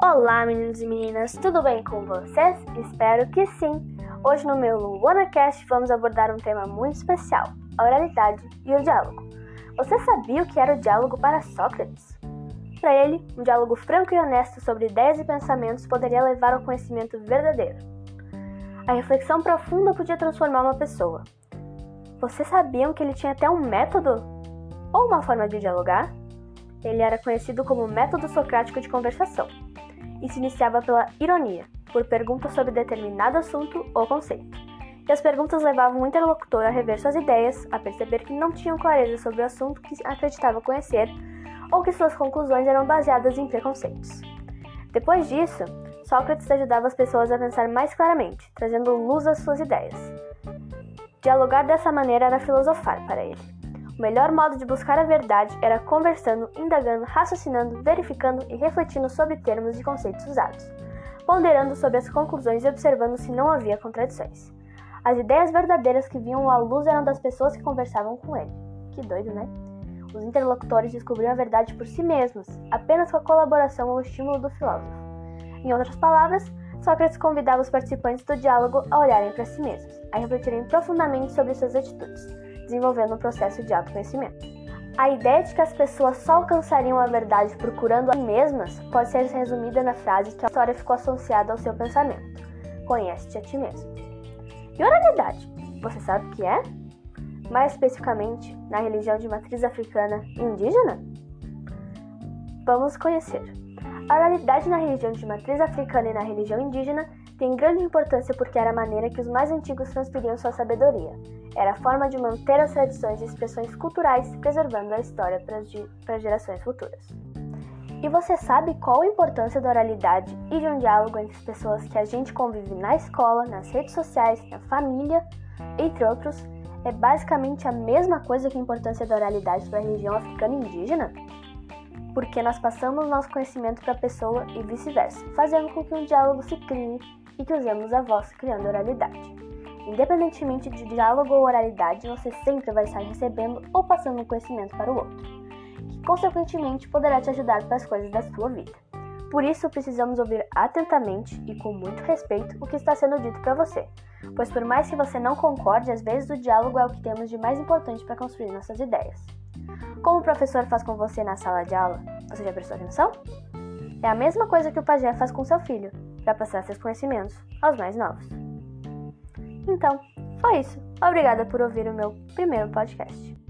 Olá, meninos e meninas, tudo bem com vocês? Espero que sim! Hoje no meu LuanaCast vamos abordar um tema muito especial: a oralidade e o diálogo. Você sabia o que era o diálogo para Sócrates? Para ele, um diálogo franco e honesto sobre ideias e pensamentos poderia levar ao conhecimento verdadeiro. A reflexão profunda podia transformar uma pessoa. Vocês sabiam que ele tinha até um método? Ou uma forma de dialogar? Ele era conhecido como método socrático de conversação e se iniciava pela ironia, por perguntas sobre determinado assunto ou conceito. E as perguntas levavam o interlocutor a rever suas ideias, a perceber que não tinham clareza sobre o assunto que acreditava conhecer ou que suas conclusões eram baseadas em preconceitos. Depois disso, Sócrates ajudava as pessoas a pensar mais claramente, trazendo luz às suas ideias. Dialogar dessa maneira era filosofar para ele. O melhor modo de buscar a verdade era conversando, indagando, raciocinando, verificando e refletindo sobre termos e conceitos usados, ponderando sobre as conclusões e observando se não havia contradições. As ideias verdadeiras que vinham à luz eram das pessoas que conversavam com ele. Que doido, né? Os interlocutores descobriam a verdade por si mesmos, apenas com a colaboração ou estímulo do filósofo. Em outras palavras, Sócrates convidava os participantes do diálogo a olharem para si mesmos, a refletirem profundamente sobre suas atitudes desenvolvendo um processo de autoconhecimento. A ideia de que as pessoas só alcançariam a verdade procurando a si mesmas pode ser resumida na frase que a história ficou associada ao seu pensamento: Conhece-te a ti mesmo. E oralidade, você sabe o que é? Mais especificamente, na religião de matriz africana indígena? Vamos conhecer. A oralidade na religião de matriz africana e na religião indígena tem grande importância porque era a maneira que os mais antigos transferiam sua sabedoria. Era a forma de manter as tradições e expressões culturais, preservando a história para as gerações futuras. E você sabe qual a importância da oralidade e de um diálogo entre as pessoas que a gente convive na escola, nas redes sociais, na família, entre outros? É basicamente a mesma coisa que a importância da oralidade para a região africana indígena? Porque nós passamos nosso conhecimento para a pessoa e vice-versa, fazendo com que um diálogo se crie e que usemos a voz criando oralidade. Independentemente de diálogo ou oralidade, você sempre vai estar recebendo ou passando conhecimento para o outro, que consequentemente poderá te ajudar para as coisas da sua vida. Por isso, precisamos ouvir atentamente e com muito respeito o que está sendo dito para você, pois por mais que você não concorde, às vezes o diálogo é o que temos de mais importante para construir nossas ideias. Como o professor faz com você na sala de aula, você já prestou atenção? É a mesma coisa que o pajé faz com seu filho para passar seus conhecimentos aos mais novos. Então, foi isso. Obrigada por ouvir o meu primeiro podcast.